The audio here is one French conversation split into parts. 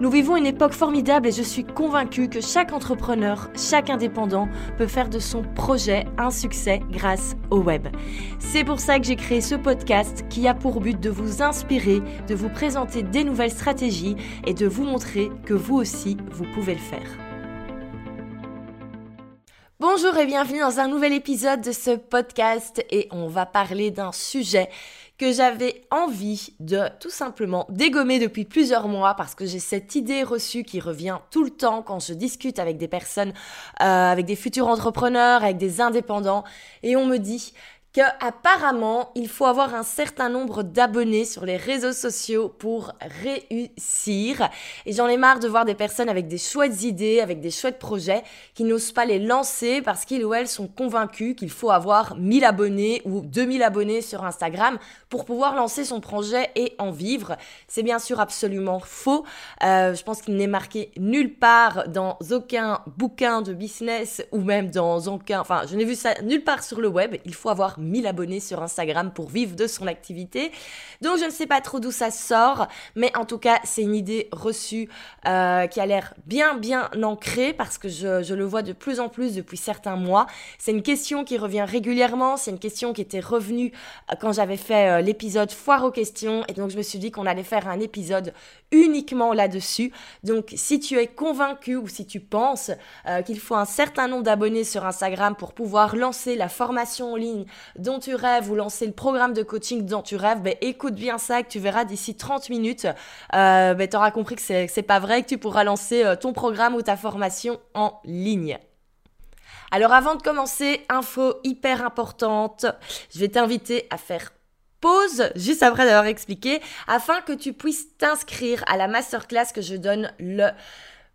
Nous vivons une époque formidable et je suis convaincue que chaque entrepreneur, chaque indépendant peut faire de son projet un succès grâce au web. C'est pour ça que j'ai créé ce podcast qui a pour but de vous inspirer, de vous présenter des nouvelles stratégies et de vous montrer que vous aussi, vous pouvez le faire. Bonjour et bienvenue dans un nouvel épisode de ce podcast et on va parler d'un sujet que j'avais envie de tout simplement dégommer depuis plusieurs mois parce que j'ai cette idée reçue qui revient tout le temps quand je discute avec des personnes, euh, avec des futurs entrepreneurs, avec des indépendants. Et on me dit que apparemment il faut avoir un certain nombre d'abonnés sur les réseaux sociaux pour réussir. Et j'en ai marre de voir des personnes avec des chouettes idées, avec des chouettes projets, qui n'osent pas les lancer parce qu'ils ou elles sont convaincus qu'il faut avoir 1000 abonnés ou 2000 abonnés sur Instagram pour pouvoir lancer son projet et en vivre. C'est bien sûr absolument faux. Euh, je pense qu'il n'est marqué nulle part dans aucun bouquin de business ou même dans aucun... Enfin, je n'ai vu ça nulle part sur le web. Il faut avoir 1000 abonnés sur Instagram pour vivre de son activité. Donc je ne sais pas trop d'où ça sort, mais en tout cas c'est une idée reçue euh, qui a l'air bien bien ancrée parce que je, le vois de plus en plus depuis certains mois. C'est une question qui revient régulièrement, c'est une question qui était revenue euh, quand j'avais fait euh, l'épisode foire aux questions et donc je me suis dit qu'on allait faire un épisode uniquement là-dessus. Donc si tu es convaincu ou si tu penses qu'il faut un certain nombre d'abonnés sur Instagram pour pouvoir lancer la formation en ligne dont tu rêves ou lancer le programme de coaching dont tu rêves, ben, écoute bien ça, que tu verras d'ici 30 minutes, euh, ben, tu auras compris que c'est, c'est pas vrai, que tu pourras lancer euh, ton programme ou ta formation en ligne. Alors avant de commencer, info hyper importante, je vais t'inviter à faire pause juste après d'avoir expliqué afin que tu puisses t'inscrire à la masterclass que je donne le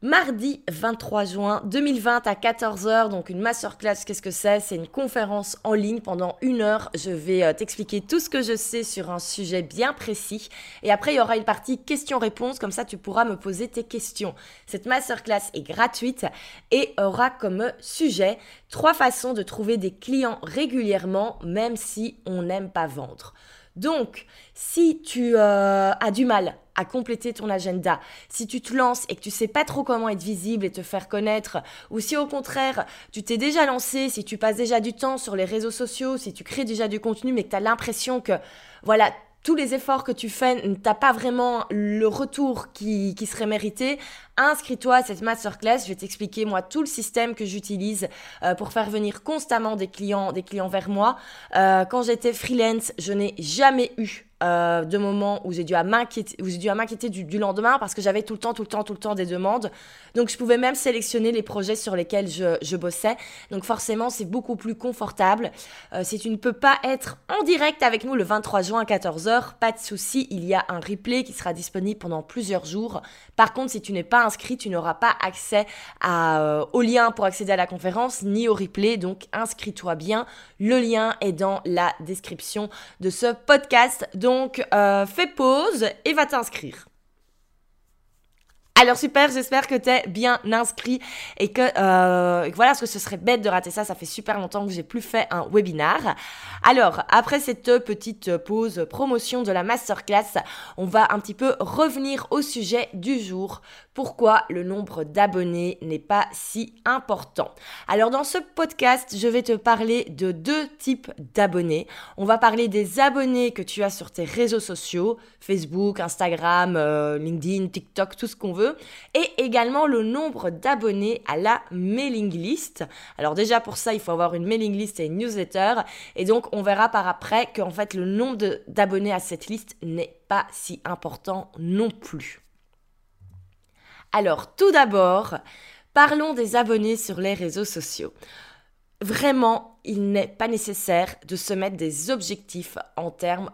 Mardi 23 juin 2020 à 14h, donc une masterclass, qu'est-ce que c'est? C'est une conférence en ligne pendant une heure. Je vais euh, t'expliquer tout ce que je sais sur un sujet bien précis. Et après, il y aura une partie questions-réponses, comme ça tu pourras me poser tes questions. Cette masterclass est gratuite et aura comme sujet trois façons de trouver des clients régulièrement, même si on n'aime pas vendre. Donc, si tu euh, as du mal à compléter ton agenda, si tu te lances et que tu sais pas trop comment être visible et te faire connaître, ou si au contraire tu t'es déjà lancé, si tu passes déjà du temps sur les réseaux sociaux, si tu crées déjà du contenu mais que tu as l'impression que voilà, tous les efforts que tu fais, t'as pas vraiment le retour qui, qui serait mérité, inscris-toi à cette masterclass. Je vais t'expliquer moi tout le système que j'utilise euh, pour faire venir constamment des clients, des clients vers moi. Euh, quand j'étais freelance, je n'ai jamais eu euh, de moments où j'ai dû m'inquiéter, du, lendemain parce que j'avais tout le temps, tout le temps, tout le temps des demandes. Donc je pouvais même sélectionner les projets sur lesquels je, bossais. Donc forcément, c'est beaucoup plus confortable. Euh, si tu ne peux pas être en direct avec nous le 23 juin à 14h, pas de souci, il y a un replay qui sera disponible pendant plusieurs jours. Par contre, si tu n'es pas inscrit, tu n'auras pas accès euh, au lien pour accéder à la conférence ni au replay. Donc inscris-toi bien. Le lien est dans la description de ce podcast. Euh, fais pause et va t'inscrire. Alors super, j'espère que t'es bien inscrit et que, euh, et que, voilà, parce que ce serait bête de rater ça. Ça fait super longtemps que j'ai plus fait un webinar. Alors après cette petite pause promotion de la masterclass, on va un petit peu revenir au sujet du jour. Pourquoi le nombre d'abonnés n'est pas si important? Alors dans ce podcast, je vais te parler de deux types d'abonnés. On va parler des abonnés que tu as sur tes réseaux sociaux, Facebook, Instagram, euh, LinkedIn, TikTok, tout ce qu'on veut et également le nombre d'abonnés à la mailing list. Alors déjà pour ça, il faut avoir une mailing list et une newsletter. Et donc on verra par après qu'en fait le nombre d'abonnés à cette liste n'est pas si important non plus. Alors tout d'abord, parlons des abonnés sur les réseaux sociaux. Vraiment, il n'est pas nécessaire de se mettre des objectifs en termes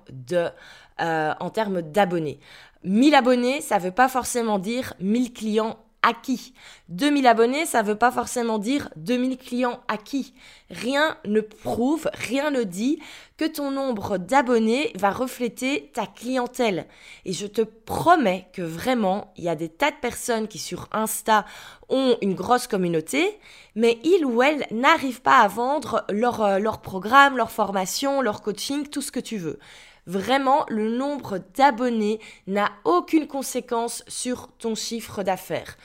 euh, en termes d'abonnés. 1000 abonnés, ça veut pas forcément dire 1000 clients acquis. 2000 abonnés, ça ne veut pas forcément dire 2000 clients acquis. Rien ne prouve, rien ne dit que ton nombre d'abonnés va refléter ta clientèle. Et je te promets que vraiment, il y a des tas de personnes qui sur Insta ont une grosse communauté, mais ils ou elles n'arrivent pas à vendre leur, euh, leur programme, leur formation, leur coaching, tout ce que tu veux. Vraiment, le nombre d'abonnés n'a aucune conséquence sur ton chiffre d'affaires.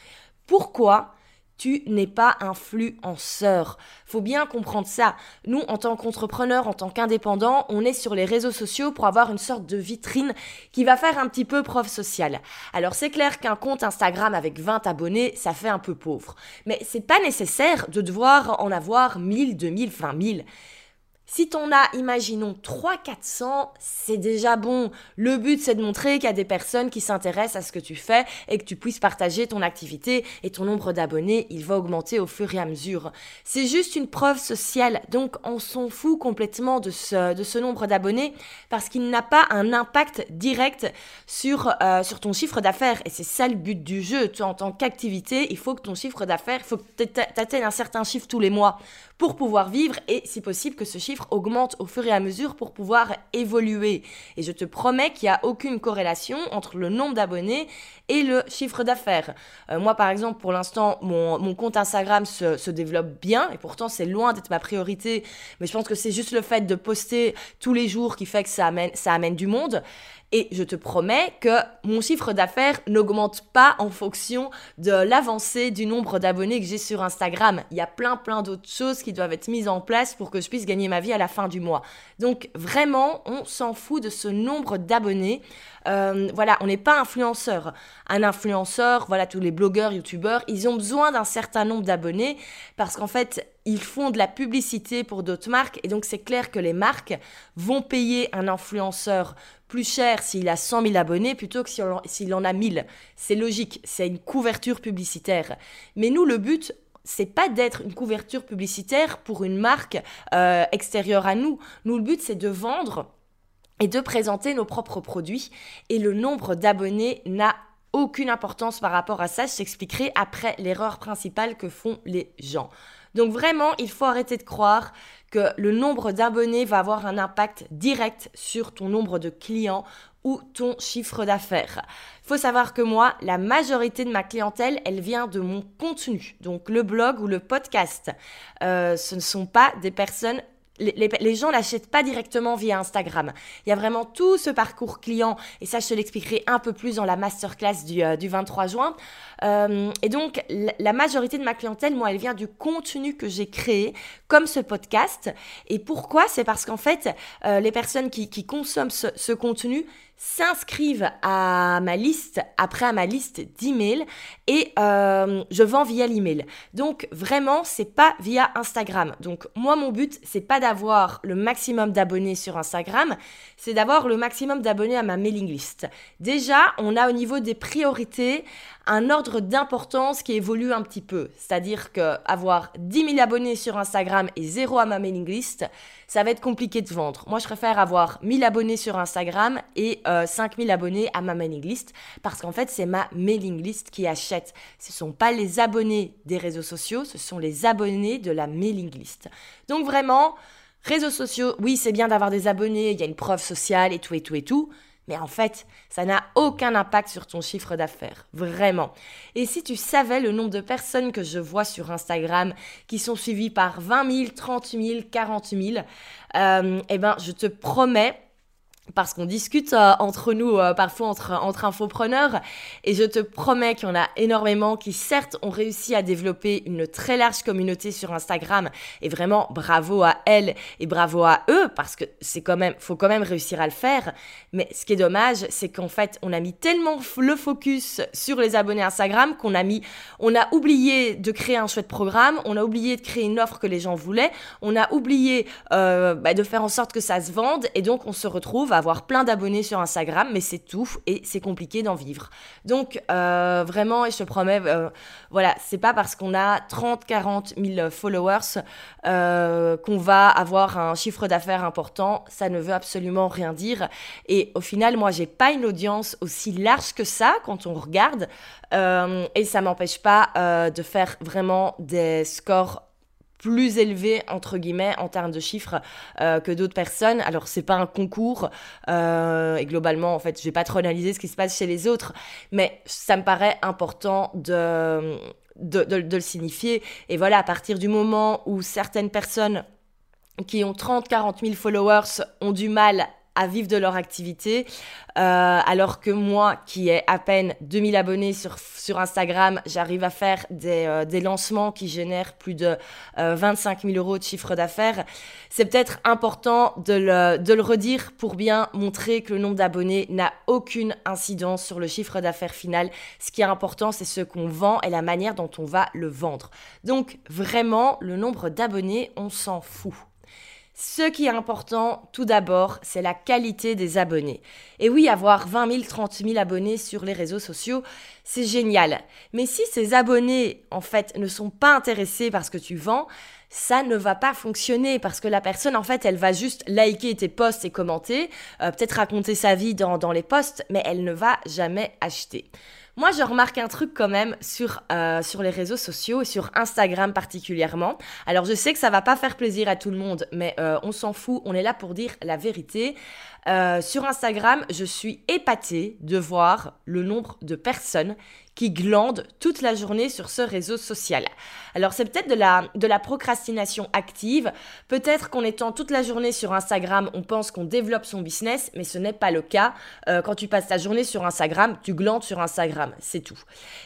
Pourquoi tu n'es pas influenceur? Faut bien comprendre ça. Nous, en tant qu'entrepreneurs, en tant qu'indépendants, on est sur les réseaux sociaux pour avoir une sorte de vitrine qui va faire un petit peu preuve sociale. Alors c'est clair qu'un compte Instagram avec 20 abonnés, ça fait un peu pauvre. Mais c'est pas nécessaire de devoir en avoir 1000, 2000, 20 000. Si t'en as, imaginons 300-400, c'est déjà bon. Le but, c'est de montrer qu'il y a des personnes qui s'intéressent à ce que tu fais et que tu puisses partager ton activité et ton nombre d'abonnés, il va augmenter au fur et à mesure. C'est juste une preuve sociale, donc on s'en fout complètement de ce, de ce nombre d'abonnés parce qu'il n'a pas un impact direct sur, euh, sur ton chiffre d'affaires. Et c'est ça le but du jeu. Toi, en tant qu'activité, il faut que ton chiffre d'affaires, il faut que tu atteignes un certain chiffre tous les mois pour pouvoir vivre et si possible que ce chiffre augmente au fur et à mesure pour pouvoir évoluer. Et je te promets qu'il n'y a aucune corrélation entre le nombre d'abonnés et le chiffre d'affaires. Euh, moi par exemple pour l'instant mon, compte Instagram se, se développe bien et pourtant c'est loin d'être ma priorité mais je pense que c'est juste le fait de poster tous les jours qui fait que ça amène, ça amène du monde. Et je te promets que mon chiffre d'affaires n'augmente pas en fonction de l'avancée du nombre d'abonnés que j'ai sur Instagram. Il y a plein plein d'autres choses qui doivent être mises en place pour que je puisse gagner ma vie à la fin du mois. Donc vraiment, on s'en fout de ce nombre d'abonnés. Euh, voilà, on n'est pas influenceur. Un influenceur, voilà, tous les blogueurs, youtubeurs, ils ont besoin d'un certain nombre d'abonnés parce qu'en fait, ils font de la publicité pour d'autres marques et donc c'est clair que les marques vont payer un influenceur plus cher s'il a 100 000 abonnés plutôt que s'il en a 1000. C'est logique, c'est une couverture publicitaire. Mais nous, le but, c'est pas d'être une couverture publicitaire pour une marque euh, extérieure à nous. Nous, le but, c'est de vendre et de présenter nos propres produits. Et le nombre d'abonnés n'a aucune importance par rapport à ça. Je t'expliquerai après l'erreur principale que font les gens. Donc vraiment, il faut arrêter de croire que le nombre d'abonnés va avoir un impact direct sur ton nombre de clients ou ton chiffre d'affaires. Il faut savoir que moi, la majorité de ma clientèle, elle vient de mon contenu, donc le blog ou le podcast. Euh, ce ne sont pas des personnes les, gens l'achètent pas directement via Instagram. Il y a vraiment tout ce parcours client, et ça, je te l'expliquerai un peu plus dans la masterclass du, euh, du 23 juin. Euh, et donc, la majorité de ma clientèle, moi, elle vient du contenu que j'ai créé, comme ce podcast. Et pourquoi? C'est parce qu'en fait, euh, les personnes qui, consomment ce, ce contenu, s'inscrivent à ma liste, après à ma liste d'emails et euh, je vends via l'email. Donc vraiment, c'est pas via Instagram. Donc moi, mon but, c'est pas d'avoir le maximum d'abonnés sur Instagram, c'est d'avoir le maximum d'abonnés à ma mailing list. Déjà, on a au niveau des priorités un ordre d'importance qui évolue un petit peu. C'est-à-dire que avoir 10 000 abonnés sur Instagram et zéro à ma mailing list, ça va être compliqué de vendre. Moi, je préfère avoir 1000 abonnés sur Instagram et euh, 5000 abonnés à ma mailing list parce qu'en fait, c'est ma mailing list qui achète. Ce ne sont pas les abonnés des réseaux sociaux, ce sont les abonnés de la mailing list. Donc vraiment, réseaux sociaux, oui, c'est bien d'avoir des abonnés, il y a une preuve sociale et tout et tout et tout. Mais en fait, ça n'a aucun impact sur ton chiffre d'affaires, vraiment. Et si tu savais le nombre de personnes que je vois sur Instagram qui sont suivies par 20 000, 30 000, 40 000, euh, eh ben, je te promets parce qu'on discute euh, entre nous, euh, parfois entre, entre infopreneurs, et je te promets qu'il y en a énormément qui, certes, ont réussi à développer une très large communauté sur Instagram, et vraiment bravo à elles et bravo à eux, parce que c'est quand même, faut quand même réussir à le faire. Mais ce qui est dommage, c'est qu'en fait, on a mis tellement le focus sur les abonnés Instagram qu'on a mis, on a oublié de créer un chouette programme, on a oublié de créer une offre que les gens voulaient, on a oublié euh, bah, de faire en sorte que ça se vende, et donc on se retrouve à avoir plein d'abonnés sur Instagram, mais c'est tout et c'est compliqué d'en vivre. Donc euh, vraiment, et je te promets, euh, voilà, c'est pas parce qu'on a 30, 40 000 followers euh, qu'on va avoir un chiffre d'affaires important. Ça ne veut absolument rien dire. Et au final, moi, j'ai pas une audience aussi large que ça quand on regarde, et ça m'empêche pas de faire vraiment des scores plus élevé entre guillemets en termes de chiffres euh, que d'autres personnes. Alors c'est pas un concours euh, et globalement en fait je vais pas trop analyser ce qui se passe chez les autres, mais ça me paraît important de de, de, de le signifier. Et voilà à partir du moment où certaines personnes qui ont 30, 40 000 followers ont du mal à vivre de leur activité, euh, alors que moi, qui ai à peine 2000 abonnés sur, sur Instagram, j'arrive à faire des, euh, des, lancements qui génèrent plus de 25 euh, 000 euros de chiffre d'affaires. C'est peut-être important de le, de le redire pour bien montrer que le nombre d'abonnés n'a aucune incidence sur le chiffre d'affaires final. Ce qui est important, c'est ce qu'on vend et la manière dont on va le vendre. Donc vraiment, le nombre d'abonnés, on s'en fout. Ce qui est important, tout d'abord, c'est la qualité des abonnés. Et oui, avoir 20 000, 30 000 abonnés sur les réseaux sociaux, c'est génial. Mais si ces abonnés, en fait, ne sont pas intéressés par ce que tu vends, ça ne va pas fonctionner parce que la personne, en fait, elle va juste liker tes posts et commenter, euh, peut-être raconter sa vie dans, dans les posts, mais elle ne va jamais acheter. Moi, je remarque un truc quand même sur, euh, sur les réseaux sociaux et sur Instagram particulièrement. Alors, je sais que ça va pas faire plaisir à tout le monde, mais euh, on s'en fout. On est là pour dire la vérité. Euh, sur Instagram, je suis épatée de voir le nombre de personnes qui glandent toute la journée sur ce réseau social. Alors c'est peut-être de la, de la procrastination active, peut-être qu'en étant toute la journée sur Instagram, on pense qu'on développe son business, mais ce n'est pas le cas. Euh, quand tu passes ta journée sur Instagram, tu glandes sur Instagram, c'est tout.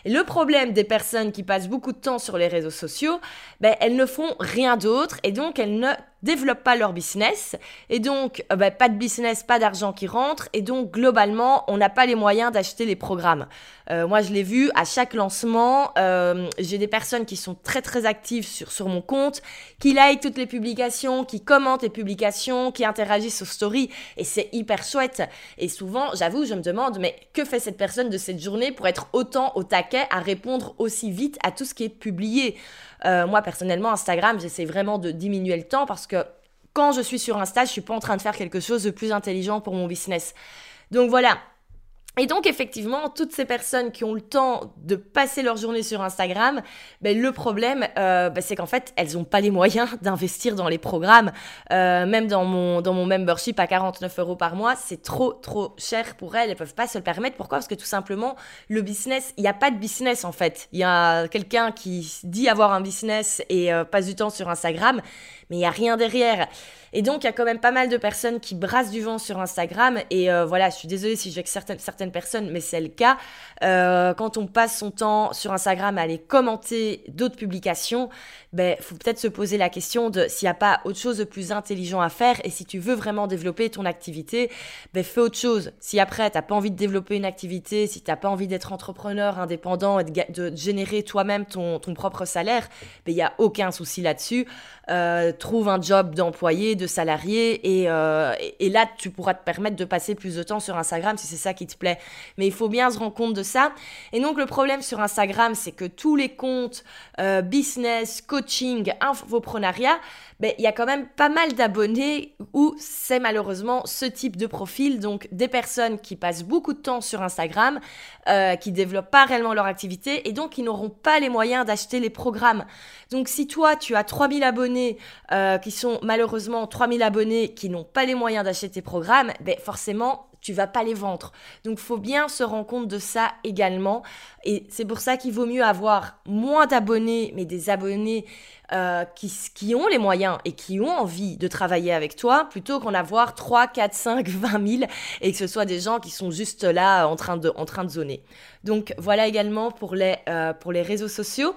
Et le problème des personnes qui passent beaucoup de temps sur les réseaux sociaux, ben, elles ne font rien d'autre et donc elles ne développent pas leur business et donc euh, bah, pas de business, pas d'argent qui rentre et donc globalement on n'a pas les moyens d'acheter les programmes. Euh, moi je l'ai vu à chaque lancement, euh, j'ai des personnes qui sont très très actives sur, sur mon compte, qui like toutes les publications, qui commentent les publications, qui interagissent aux stories et c'est hyper chouette. Et souvent j'avoue je me demande mais que fait cette personne de cette journée pour être autant au taquet à répondre aussi vite à tout ce qui est publié? Euh, moi, personnellement, Instagram, j'essaie vraiment de diminuer le temps parce que quand je suis sur Insta, je suis pas en train de faire quelque chose de plus intelligent pour mon business. Donc voilà, et donc effectivement, toutes ces personnes qui ont le temps de passer leur journée sur Instagram, ben, le problème, euh, ben, c'est qu'en fait, elles n'ont pas les moyens d'investir dans les programmes. Euh, même dans mon, dans mon membership à 49 euros par mois, c'est trop, trop cher pour elles. Elles peuvent pas se le permettre. Pourquoi? Parce que tout simplement, le business, il n'y a pas de business en fait. Il y a quelqu'un qui dit avoir un business et euh, passe du temps sur Instagram, mais il n'y a rien derrière. Et donc, il y a quand même pas mal de personnes qui brassent du vent sur Instagram. Et euh, voilà, je suis désolée si je avec certaines, certaines personnes, mais c'est le cas. Euh, quand on passe son temps sur Instagram à aller commenter d'autres publications, ben, faut peut-être se poser la question de s'il n'y a pas autre chose de plus intelligent à faire. Et si tu veux vraiment développer ton activité, ben, fais autre chose. Si après, tu n'as pas envie de développer une activité, si tu n'as pas envie d'être entrepreneur, indépendant et de, générer toi-même ton, ton, propre salaire, ben, il n'y a aucun souci là-dessus. Euh, trouve un job d'employé, de salarié, et, euh, et, là, tu pourras te permettre de passer plus de temps sur Instagram si c'est ça qui te plaît. Mais il faut bien se rendre compte de ça. Et donc, le problème sur Instagram, c'est que tous les comptes euh, business, coaching, infoprenariat, ben, il y a quand même pas mal d'abonnés où c'est malheureusement ce type de profil, donc des personnes qui passent beaucoup de temps sur Instagram, euh, qui développent pas réellement leur activité et donc qui n'auront pas les moyens d'acheter les programmes. Donc si toi tu as 3000 abonnés euh, qui sont malheureusement 3000 abonnés qui n'ont pas les moyens d'acheter tes programmes, ben forcément tu vas pas les vendre. Donc faut bien se rendre compte de ça également. Et c'est pour ça qu'il vaut mieux avoir moins d'abonnés, mais des abonnés euh, qui, qui, ont les moyens et qui ont envie de travailler avec toi, plutôt qu'en avoir 3, 4, 5, 20 000 et que ce soit des gens qui sont juste là en train de, en train de zoner. Donc voilà également pour les, euh, pour les réseaux sociaux.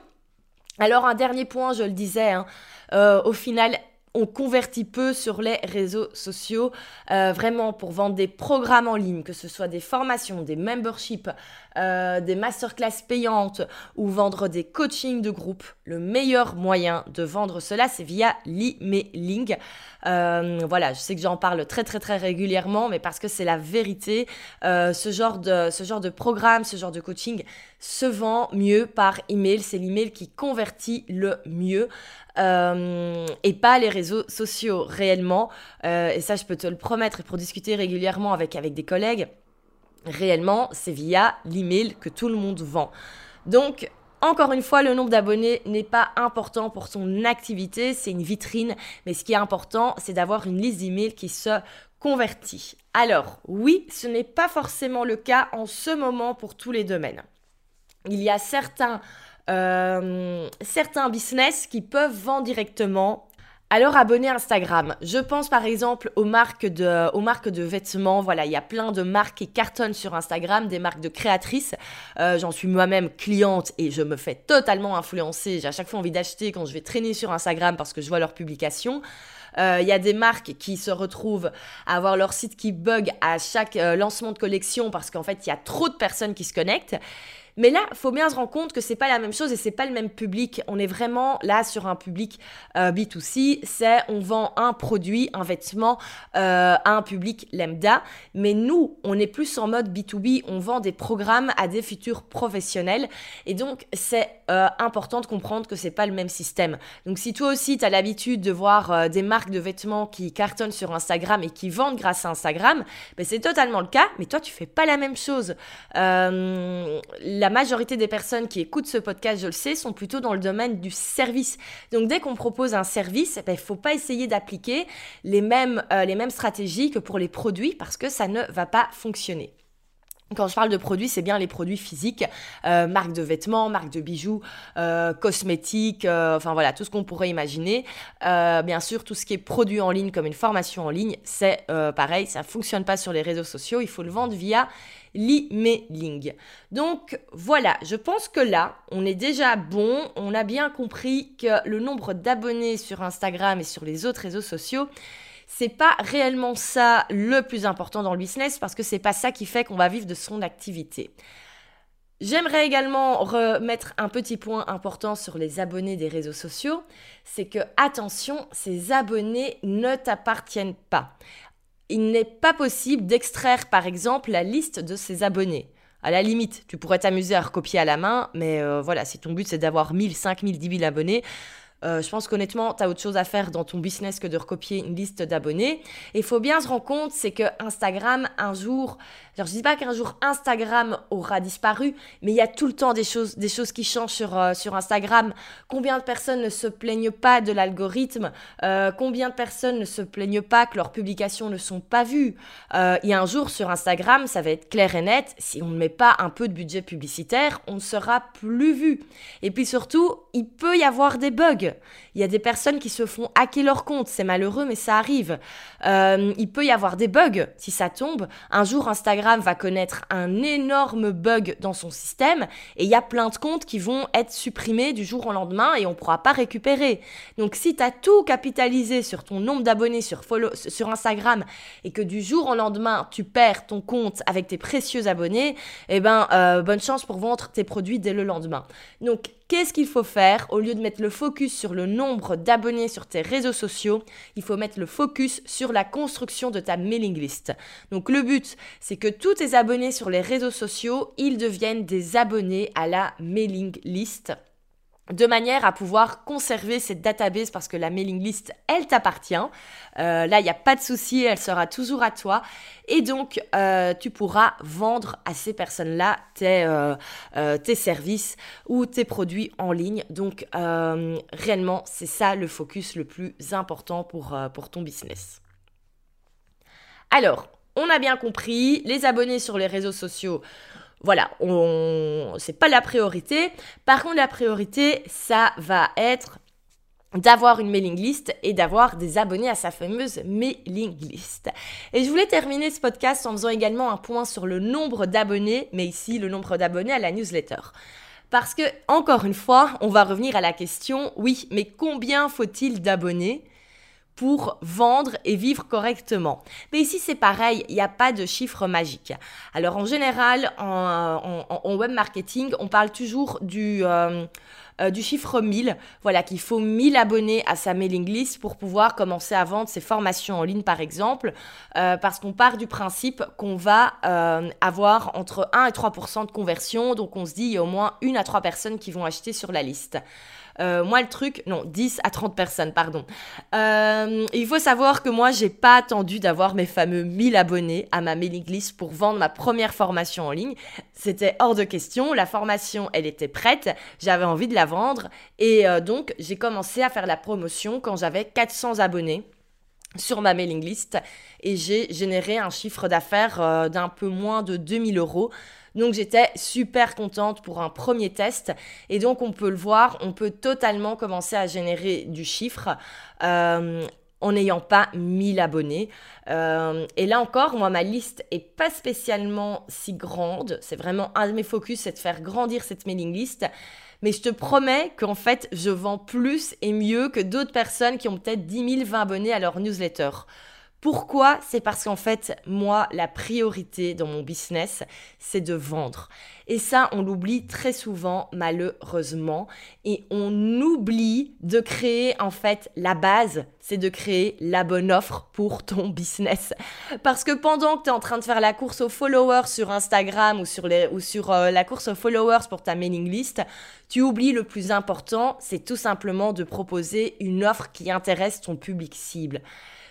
Alors un dernier point, je le disais, hein, euh, au final, on convertit peu sur les réseaux sociaux, euh, vraiment pour vendre des programmes en ligne, que ce soit des formations, des memberships, euh, des masterclass payantes ou vendre des coachings de groupe, le meilleur moyen de vendre cela, c'est via l'emailing. Euh, voilà, je sais que j'en parle très très très régulièrement, mais parce que c'est la vérité, euh, ce, genre de, ce genre de programme, ce genre de coaching se vend mieux par email. C'est l'email qui convertit le mieux. Et pas les réseaux sociaux réellement. et ça, je peux te le promettre, et pour discuter régulièrement avec, avec des collègues, réellement, c'est via l'email que tout le monde vend. Donc, encore une fois, le nombre d'abonnés n'est pas important pour son activité, c'est une vitrine, mais ce qui est important, c'est d'avoir une liste d'emails qui se convertit. Alors, oui, ce n'est pas forcément le cas en ce moment pour tous les domaines. Il y a certains, euh, certains business qui peuvent vendre directement alors abonnez Instagram. Je pense par exemple aux marques de, aux marques de vêtements. Voilà, il y a plein de marques qui cartonnent sur Instagram, des marques de créatrices. Euh, j'en suis moi-même cliente et je me fais totalement influencer. J'ai à chaque fois envie d'acheter quand je vais traîner sur Instagram parce que je vois leurs publications. Euh, il y a des marques qui se retrouvent à avoir leur site qui bug à chaque euh, lancement de collection parce qu'en fait, il y a trop de personnes qui se connectent. Mais là, faut bien se rendre compte que c'est pas la même chose et c'est pas le même public. On est vraiment là sur un public euh, B2C. C'est on vend un produit, un vêtement euh, à un public lambda. Mais nous, on est plus en mode B2B. On vend des programmes à des futurs professionnels. Et donc, c'est euh, important de comprendre que c'est pas le même système. Donc, si toi aussi, tu as l'habitude de voir des marques de vêtements qui cartonnent sur Instagram et qui vendent grâce à Instagram, ben, c'est totalement le cas. Mais toi, tu fais pas la même chose. La la majorité des personnes qui écoutent ce podcast, je le sais, sont plutôt dans le domaine du service. Donc dès qu'on propose un service, il eh ne ben, faut pas essayer d'appliquer les mêmes, euh, les mêmes stratégies que pour les produits parce que ça ne va pas fonctionner. Quand je parle de produits, c'est bien les produits physiques, euh, marques de vêtements, marques de bijoux, euh, cosmétiques, enfin voilà, tout ce qu'on pourrait imaginer. bien sûr, tout ce qui est produit en ligne comme une formation en ligne, c'est pareil, ça fonctionne pas sur les réseaux sociaux, il faut le vendre via l'emailing. Donc voilà, je pense que là, on est déjà bon, on a bien compris que le nombre d'abonnés sur Instagram et sur les autres réseaux sociaux, c'est pas réellement ça le plus important dans le business parce que c'est pas ça qui fait qu'on va vivre de son activité. J'aimerais également remettre un petit point important sur les abonnés des réseaux sociaux, c'est que attention, ces abonnés ne t'appartiennent pas. Il n'est pas possible d'extraire par exemple la liste de ces abonnés. À la limite, tu pourrais t'amuser à recopier à la main, mais euh, voilà, si ton but c'est d'avoir 1000, 5000, 10 000 abonnés, euh, je pense qu'honnêtement, tu as autre chose à faire dans ton business que de recopier une liste d'abonnés. Et il faut bien se rendre compte, c'est que Instagram, un jour, alors je dis pas qu'un jour Instagram aura disparu, mais il y a tout le temps des choses, des choses qui changent sur, euh, sur Instagram. Combien de personnes ne se plaignent pas de l'algorithme? Euh, Combien de personnes ne se plaignent pas que leurs publications ne sont pas vues? Il y a un jour sur Instagram, ça va être clair et net, si on ne met pas un peu de budget publicitaire, on ne sera plus vu. Et puis surtout, il peut y avoir des bugs. Il y a des personnes qui se font hacker leur compte. C'est malheureux, mais ça arrive. Euh, il peut y avoir des bugs si ça tombe. Un jour, Instagram va connaître un énorme bug dans son système et il y a plein de comptes qui vont être supprimés du jour au lendemain et on ne pourra pas récupérer. Donc, si tu as tout capitalisé sur ton nombre d'abonnés sur, Instagram et que du jour au lendemain, tu perds ton compte avec tes précieux abonnés, eh ben, euh, bonne chance pour vendre tes produits dès le lendemain. Donc, Qu'est-ce qu'il faut faire Au lieu de mettre le focus sur le nombre d'abonnés sur tes réseaux sociaux, il faut mettre le focus sur la construction de ta mailing list. Donc le but, c'est que tous tes abonnés sur les réseaux sociaux, ils deviennent des abonnés à la mailing list de manière à pouvoir conserver cette database parce que la mailing list, elle t'appartient. Euh, là, il n'y a pas de souci, elle sera toujours à toi. Et donc, euh, tu pourras vendre à ces personnes-là tes, euh, tes, services ou tes produits en ligne. Donc, réellement, c'est ça le focus le plus important pour, pour ton business. Alors, on a bien compris, les abonnés sur les réseaux sociaux, voilà, on... c'est pas la priorité. Par contre, la priorité, ça va être d'avoir une mailing list et d'avoir des abonnés à sa fameuse mailing list. Et je voulais terminer ce podcast en faisant également un point sur le nombre d'abonnés, mais ici le nombre d'abonnés à la newsletter. Parce que, encore une fois, on va revenir à la question, oui, mais combien faut-il d'abonnés? Pour vendre et vivre correctement. Mais ici, c'est pareil, il n'y a pas de chiffre magique. Alors, en général, en, web marketing, on parle toujours du... Euh, euh, chiffre 1000. Voilà, qu'il faut 1000 abonnés à sa mailing list pour pouvoir commencer à vendre ses formations en ligne, par exemple, euh, parce qu'on part du principe qu'on va avoir entre 1 et 3% de conversion. Donc, on se dit, il y a au moins une à trois personnes qui vont acheter sur la liste. Euh, moi, le truc, non, 10 à 30 personnes, pardon. Euh, il faut savoir que moi, j'ai pas attendu d'avoir mes fameux 1000 abonnés à ma mailing list pour vendre ma première formation en ligne. C'était hors de question. La formation, elle était prête. J'avais envie de la vendre. Et euh, donc, j'ai commencé à faire la promotion quand j'avais 400 abonnés sur ma mailing list et j'ai généré un chiffre d'affaires d'un peu moins de 2000 euros donc j'étais super contente pour un premier test. Et donc on peut le voir, on peut totalement commencer à générer du chiffre. Euh, en n'ayant pas 1000 abonnés. Euh, et là encore, moi, ma liste est pas spécialement si grande. C'est vraiment un de mes focus, c'est de faire grandir cette mailing list. Mais je te promets qu'en fait, je vends plus et mieux que d'autres personnes qui ont peut-être 10 000, 20 abonnés à leur newsletter. Pourquoi? C'est parce qu'en fait, moi, la priorité dans mon business, c'est de vendre. Et ça, on l'oublie très souvent, malheureusement. Et on oublie de créer, en fait, la base, c'est de créer la bonne offre pour ton business. Parce que pendant que tu es en train de faire la course aux followers sur Instagram ou sur, les, ou sur euh, la course aux followers pour ta mailing list, tu oublies le plus important, c'est tout simplement de proposer une offre qui intéresse ton public cible.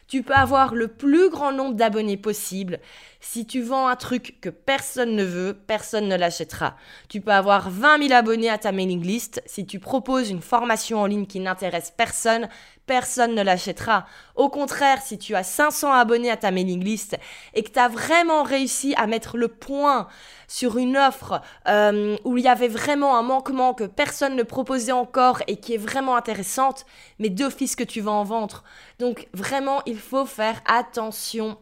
Tu peux avoir le plus grand nombre d'abonnés possible. Si tu vends un truc que personne ne veut, personne ne l'achètera. Tu peux avoir 20 000 abonnés à ta mailing list. Si tu proposes une formation en ligne qui n'intéresse personne, personne ne l'achètera. Au contraire, si tu as 500 abonnés à ta mailing list et que tu as vraiment réussi à mettre le point sur une offre euh, où il y avait vraiment un manquement que personne ne proposait encore et qui est vraiment intéressante, mais d'office que tu vas en vendre. Donc vraiment, il faut faire attention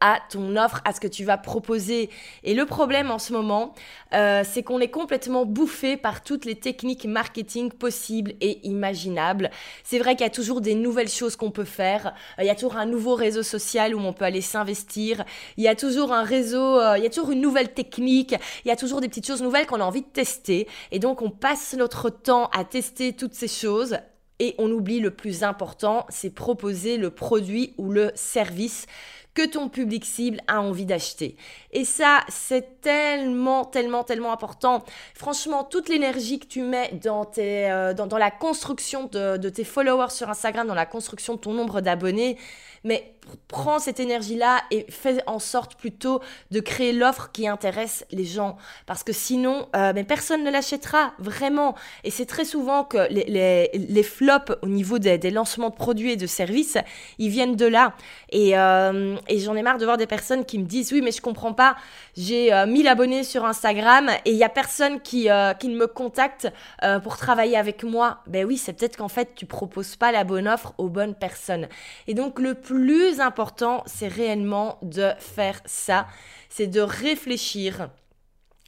à ton offre, à ce que tu vas proposer. Et le problème en ce moment, euh, c'est qu'on est complètement bouffé par toutes les techniques marketing possibles et imaginables. C'est vrai qu'il y a toujours des nouvelles choses qu'on peut faire. Euh, il y a toujours un nouveau réseau social où on peut aller s'investir. Il y a toujours un réseau, euh, il y a toujours une nouvelle technique. Il y a toujours des petites choses nouvelles qu'on a envie de tester. Et donc on passe notre temps à tester toutes ces choses et on oublie le plus important, c'est proposer le produit ou le service que ton public cible a envie d'acheter. Et ça, c'est tellement, tellement, tellement important. Franchement, toute l'énergie que tu mets dans, euh, la construction de tes followers sur Instagram, dans la construction de ton nombre d'abonnés, mais prends cette énergie-là et fais en sorte plutôt de créer l'offre qui intéresse les gens. Parce que sinon, euh, personne ne l'achètera, vraiment. Et c'est très souvent que les, les, les, flops au niveau des, des, lancements de produits et de services, ils viennent de là. Et, euh, et j'en ai marre de voir des personnes qui me disent, oui, mais je comprends pas, j'ai 1000 euh, abonnés sur Instagram et il y a personne qui, qui me contacte pour travailler avec moi. Ben oui, c'est peut-être qu'en fait, tu proposes pas la bonne offre aux bonnes personnes. Et donc, le plus important, c'est réellement de faire ça, c'est de réfléchir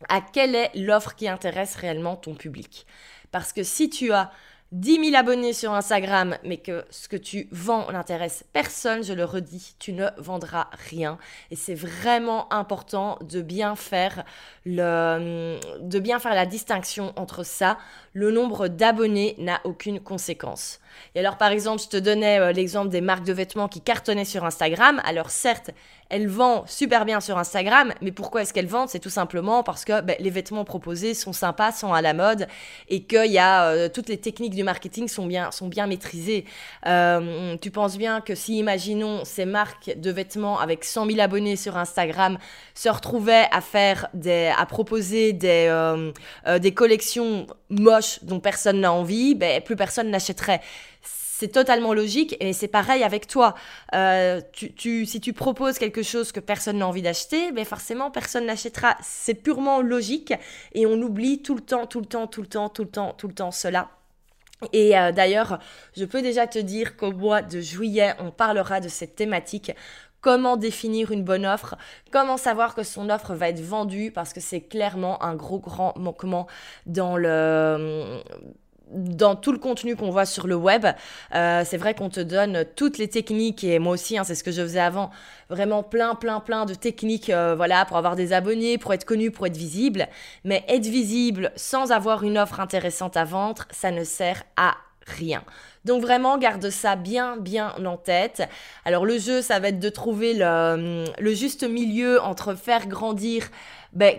à quelle est l'offre qui intéresse réellement ton public. Parce que si tu as 10 000 abonnés sur Instagram, mais que ce que tu vends n'intéresse personne, je le redis, tu ne vendras rien. Et c'est vraiment important de bien faire le, de bien faire la distinction entre ça. Le nombre d'abonnés n'a aucune conséquence. Et alors, par exemple, je te donnais euh, l'exemple des marques de vêtements qui cartonnaient sur Instagram. Alors, certes, elles vendent super bien sur Instagram, mais pourquoi est-ce qu'elles vendent C'est tout simplement parce que ben, les vêtements proposés sont sympas, sont à la mode, et que y a, euh, toutes les techniques du marketing sont bien, sont bien maîtrisées. Euh, tu penses bien que si, imaginons, ces marques de vêtements avec 100 000 abonnés sur Instagram se retrouvaient à faire des, à proposer des, des collections moches dont personne n'a envie, ben, plus personne n'achèterait c'est totalement logique et c'est pareil avec toi. Euh, si tu proposes quelque chose que personne n'a envie d'acheter, ben forcément personne n'achètera. C'est purement logique et on oublie tout le temps, tout le temps, tout le temps, tout le temps, tout le temps cela. Et euh, d'ailleurs, je peux déjà te dire qu'au mois de juillet, on parlera de cette thématique comment définir une bonne offre, comment savoir que son offre va être vendue, parce que c'est clairement un gros grand manquement dans le dans tout le contenu qu'on voit sur le web. Euh, c'est vrai qu'on te donne toutes les techniques et moi aussi, hein, c'est ce que je faisais avant, vraiment plein, plein, plein de techniques, euh, voilà, pour avoir des abonnés, pour être connu, pour être visible. Mais être visible sans avoir une offre intéressante à vendre, ça ne sert à rien. Donc vraiment, garde ça bien, bien en tête. Alors le jeu, ça va être de trouver le, le juste milieu entre faire grandir ben,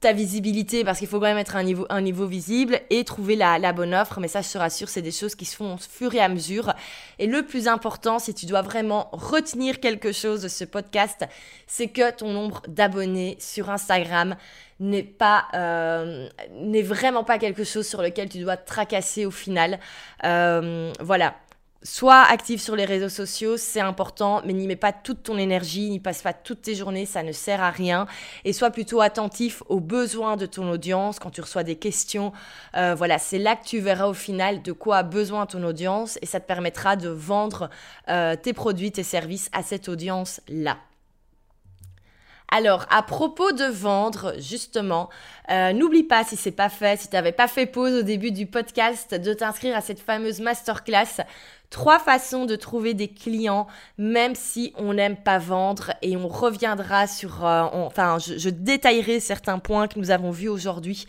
ta visibilité parce qu'il faut quand même être un niveau, un niveau visible et trouver la, la bonne offre. Mais ça, je te rassure, c'est des choses qui se font au fur et à mesure. Et le plus important, si tu dois vraiment retenir quelque chose de ce podcast, c'est que ton nombre d'abonnés sur Instagram n'est pas euh, n'est vraiment pas quelque chose sur lequel tu dois te tracasser au final. Euh, voilà, Sois actif sur les réseaux sociaux, c'est important, mais n'y mets pas toute ton énergie, n'y passe pas toutes tes journées, ça ne sert à rien. Et sois plutôt attentif aux besoins de ton audience quand tu reçois des questions. Euh, voilà, c'est là que tu verras au final de quoi a besoin ton audience et ça te permettra de vendre euh, tes produits, tes services à cette audience-là. Alors, à propos de vendre, justement, euh, n'oublie pas, si c'est pas fait, si tu n'avais pas fait pause au début du podcast, de t'inscrire à cette fameuse masterclass Trois façons de trouver des clients, même si on n'aime pas vendre. Et on reviendra sur, euh, enfin, je, détaillerai certains points que nous avons vus aujourd'hui,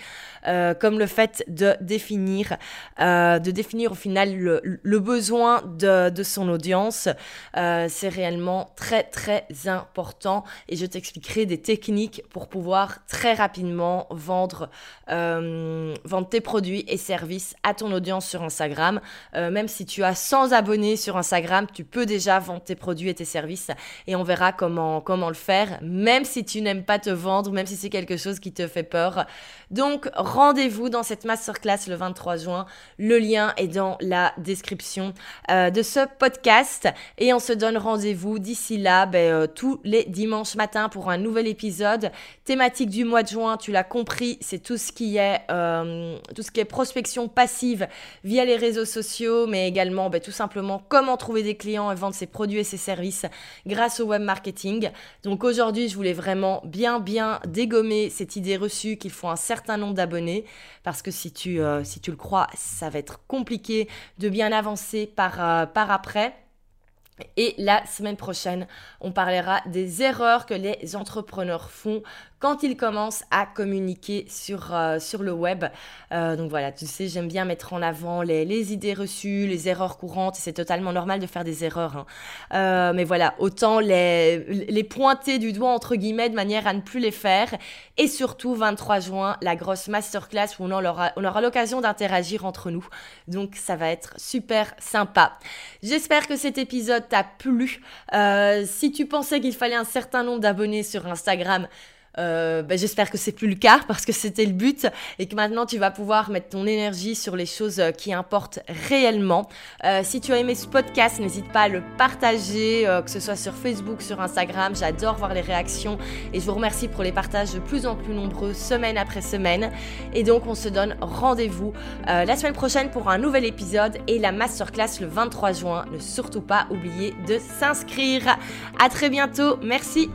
euh, comme le fait de définir, euh, de définir au final le, besoin de, de, son audience. C'est réellement très très important. Et je t'expliquerai des techniques pour pouvoir très rapidement vendre, vendre tes produits et services à ton audience sur Instagram, même si tu as 100 abonnés sur Instagram, tu peux déjà vendre tes produits et tes services et on verra comment, comment le faire, même si tu n'aimes pas te vendre, même si c'est quelque chose qui te fait peur. Donc, rendez-vous dans cette masterclass le 23 juin. Le lien est dans la description euh, de ce podcast et on se donne rendez-vous d'ici là ben, euh, tous les dimanches matins pour un nouvel épisode. Thématique du mois de juin, tu l'as compris, c'est tout ce qui est euh, tout ce qui est prospection passive via les réseaux sociaux, mais également ben, tout simplement comment trouver des clients et vendre ses produits et ses services grâce au web marketing. Donc aujourd'hui, je voulais vraiment bien bien dégommer cette idée reçue qu'il faut un certain nombre d'abonnés parce que si tu, euh, si tu le crois, ça va être compliqué de bien avancer par, euh, par après. Et la semaine prochaine, on parlera des erreurs que les entrepreneurs font quand ils commencent à communiquer sur, euh, sur le web. Euh, donc voilà, tu sais, j'aime bien mettre en avant les, les idées reçues, les erreurs courantes. C'est totalement normal de faire des erreurs. Hein. Euh, mais voilà, autant les, les pointer du doigt, entre guillemets, de manière à ne plus les faire. Et surtout, 23 juin, la grosse masterclass où on aura, on aura l'occasion d'interagir entre nous. Donc ça va être super sympa. J'espère que cet épisode t'a plu. si tu pensais qu'il fallait un certain nombre d'abonnés sur Instagram, euh, ben, j'espère que c'est plus le cas parce que c'était le but et que maintenant tu vas pouvoir mettre ton énergie sur les choses euh, qui importent réellement. Euh, si tu as aimé ce podcast, n'hésite pas à le partager, que ce soit sur Facebook, sur Instagram. J'adore voir les réactions et je vous remercie pour les partages de plus en plus nombreux semaine après semaine. Et donc on se donne rendez-vous la semaine prochaine pour un nouvel épisode et la masterclass le 23 juin. Ne surtout pas oublier de s'inscrire. À très bientôt. Merci.